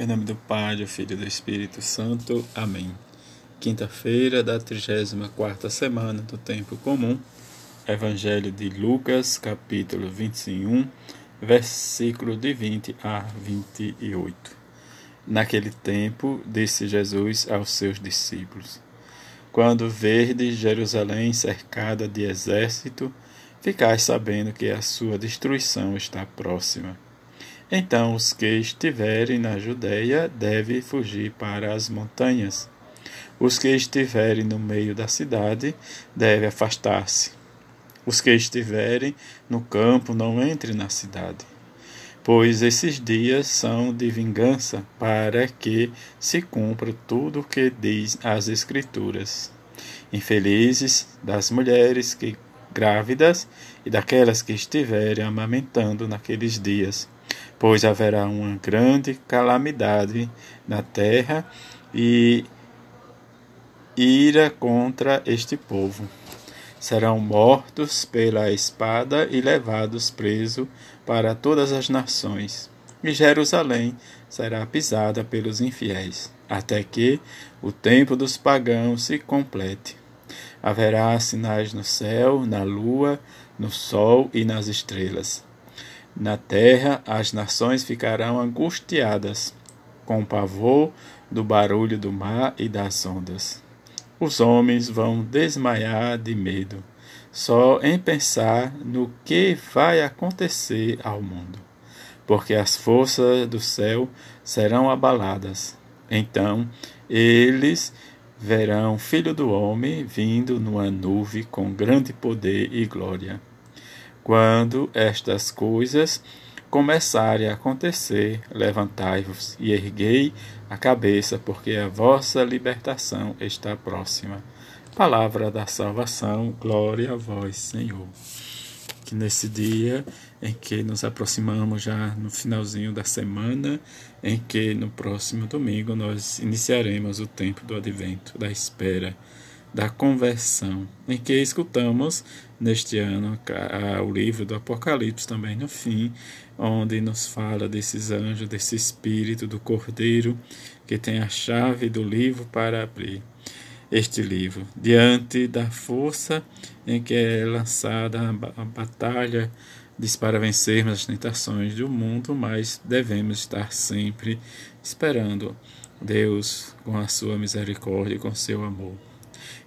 Em nome do Pai, do Filho e do Espírito Santo. Amém. Quinta-feira da 34 semana do Tempo Comum. Evangelho de Lucas, capítulo 21, versículo de 20 a 28. Naquele tempo, disse Jesus aos seus discípulos: Quando verdes Jerusalém cercada de exército, ficais sabendo que a sua destruição está próxima. Então os que estiverem na Judéia devem fugir para as montanhas. Os que estiverem no meio da cidade devem afastar-se. Os que estiverem no campo não entrem na cidade. Pois esses dias são de vingança, para que se cumpra tudo o que diz as Escrituras. Infelizes das mulheres que grávidas e daquelas que estiverem amamentando naqueles dias pois haverá uma grande calamidade na terra e ira contra este povo. Serão mortos pela espada e levados presos para todas as nações. E Jerusalém será pisada pelos infiéis, até que o tempo dos pagãos se complete. Haverá sinais no céu, na lua, no sol e nas estrelas na terra as nações ficarão angustiadas, com pavor do barulho do mar e das ondas. Os homens vão desmaiar de medo, só em pensar no que vai acontecer ao mundo, porque as forças do céu serão abaladas. Então eles verão o Filho do Homem vindo numa nuvem com grande poder e glória. Quando estas coisas começarem a acontecer, levantai-vos e erguei a cabeça, porque a vossa libertação está próxima. Palavra da salvação, glória a vós, Senhor. Que nesse dia em que nos aproximamos já no finalzinho da semana, em que no próximo domingo nós iniciaremos o tempo do advento, da espera da conversão, em que escutamos neste ano o livro do Apocalipse também no fim, onde nos fala desses anjos, desse espírito do Cordeiro que tem a chave do livro para abrir este livro, diante da força em que é lançada a batalha diz para vencermos as tentações do mundo, mas devemos estar sempre esperando Deus com a sua misericórdia e com seu amor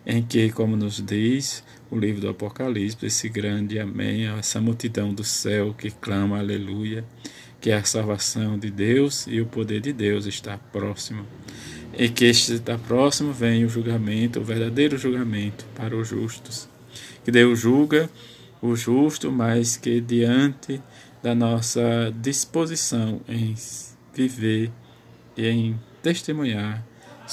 em que, como nos diz o livro do Apocalipse, esse grande amém, essa multidão do céu que clama aleluia, que a salvação de Deus e o poder de Deus está próximo. E que este está próximo vem o julgamento, o verdadeiro julgamento para os justos. Que Deus julga o justo, mas que diante da nossa disposição em viver e em testemunhar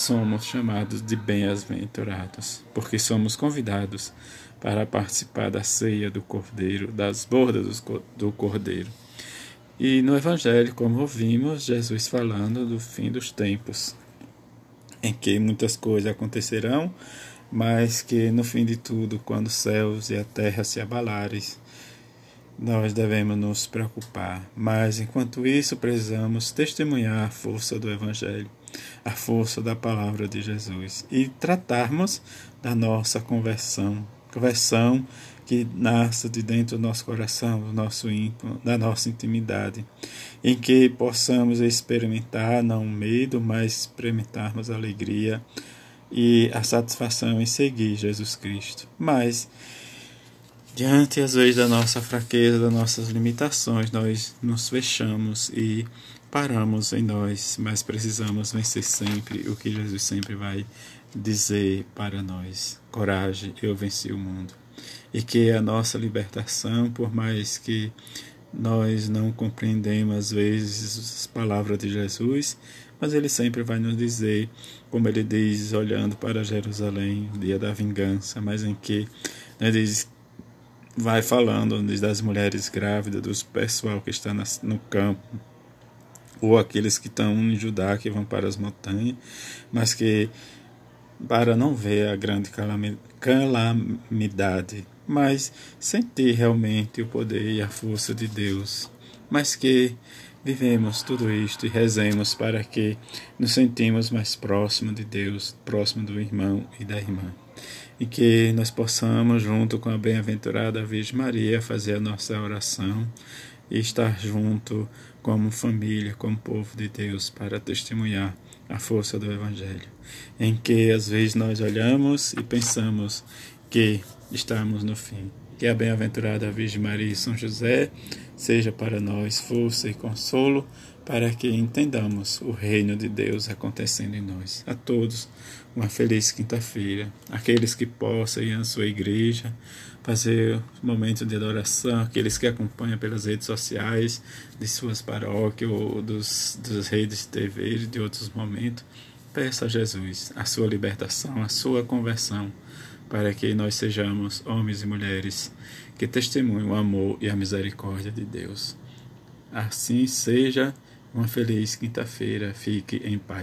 somos chamados de bem-aventurados, porque somos convidados para participar da ceia do Cordeiro, das bordas do Cordeiro. E no Evangelho, como ouvimos, Jesus falando do fim dos tempos, em que muitas coisas acontecerão, mas que no fim de tudo, quando os céus e a terra se abalarem, nós devemos nos preocupar. Mas enquanto isso, precisamos testemunhar a força do Evangelho a força da palavra de Jesus e tratarmos da nossa conversão, conversão que nasce de dentro do nosso coração, do nosso íntimo, da nossa intimidade, em que possamos experimentar não medo, mas experimentarmos alegria e a satisfação em seguir Jesus Cristo. Mas diante às vezes da nossa fraqueza, das nossas limitações, nós nos fechamos e paramos em nós, mas precisamos vencer sempre o que Jesus sempre vai dizer para nós: coragem, eu venci o mundo. E que a nossa libertação, por mais que nós não compreendemos às vezes as palavras de Jesus, mas ele sempre vai nos dizer, como ele diz, olhando para Jerusalém, dia da vingança, mas em que né, diz, vai falando das mulheres grávidas, do pessoal que está no campo, ou aqueles que estão em Judá, que vão para as montanhas, mas que para não ver a grande calamidade, mas sentir realmente o poder e a força de Deus, mas que vivemos tudo isto e rezemos para que nos sentimos mais próximo de Deus, próximo do irmão e da irmã. E que nós possamos, junto com a bem-aventurada Virgem Maria, fazer a nossa oração e estar junto como família, como povo de Deus, para testemunhar a força do Evangelho, em que às vezes nós olhamos e pensamos que estamos no fim. Que a bem-aventurada Virgem Maria e São José seja para nós força e consolo para que entendamos o reino de Deus acontecendo em nós. A todos, uma feliz quinta-feira. Aqueles que possam ir à sua igreja, fazer momento de adoração, aqueles que acompanham pelas redes sociais de suas paróquias ou dos, dos redes de TV e de outros momentos, peça a Jesus a sua libertação, a sua conversão, para que nós sejamos homens e mulheres que testemunham o amor e a misericórdia de Deus. Assim seja, uma feliz quinta-feira, fique em paz.